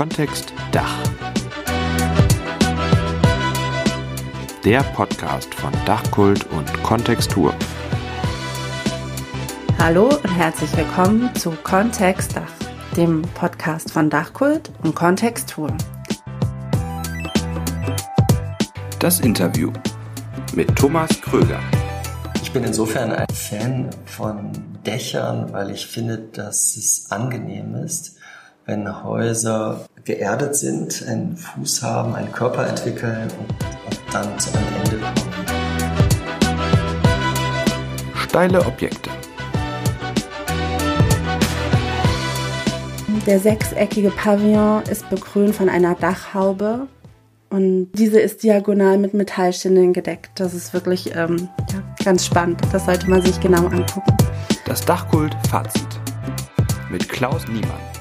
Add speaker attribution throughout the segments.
Speaker 1: Kontext Dach. Der Podcast von Dachkult und Kontextur.
Speaker 2: Hallo und herzlich willkommen zu Kontext Dach, dem Podcast von Dachkult und Kontextur.
Speaker 1: Das Interview mit Thomas Kröger.
Speaker 3: Ich bin insofern ein Fan von Dächern, weil ich finde, dass es angenehm ist, wenn Häuser geerdet sind, einen Fuß haben, einen Körper entwickeln und, und dann zu einem Ende kommen.
Speaker 1: Steile Objekte.
Speaker 2: Der sechseckige Pavillon ist bekrönt von einer Dachhaube und diese ist diagonal mit Metallschindeln gedeckt. Das ist wirklich ähm, ja, ganz spannend. Das sollte man sich genau angucken.
Speaker 1: Das Dachkult Fazit mit Klaus Niemann.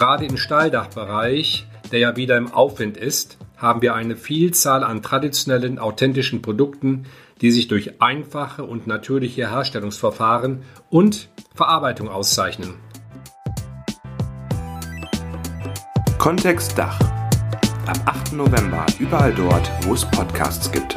Speaker 4: Gerade im Stahldachbereich, der ja wieder im Aufwind ist, haben wir eine Vielzahl an traditionellen, authentischen Produkten, die sich durch einfache und natürliche Herstellungsverfahren und Verarbeitung auszeichnen.
Speaker 1: Kontext Dach. Am 8. November überall dort, wo es Podcasts gibt.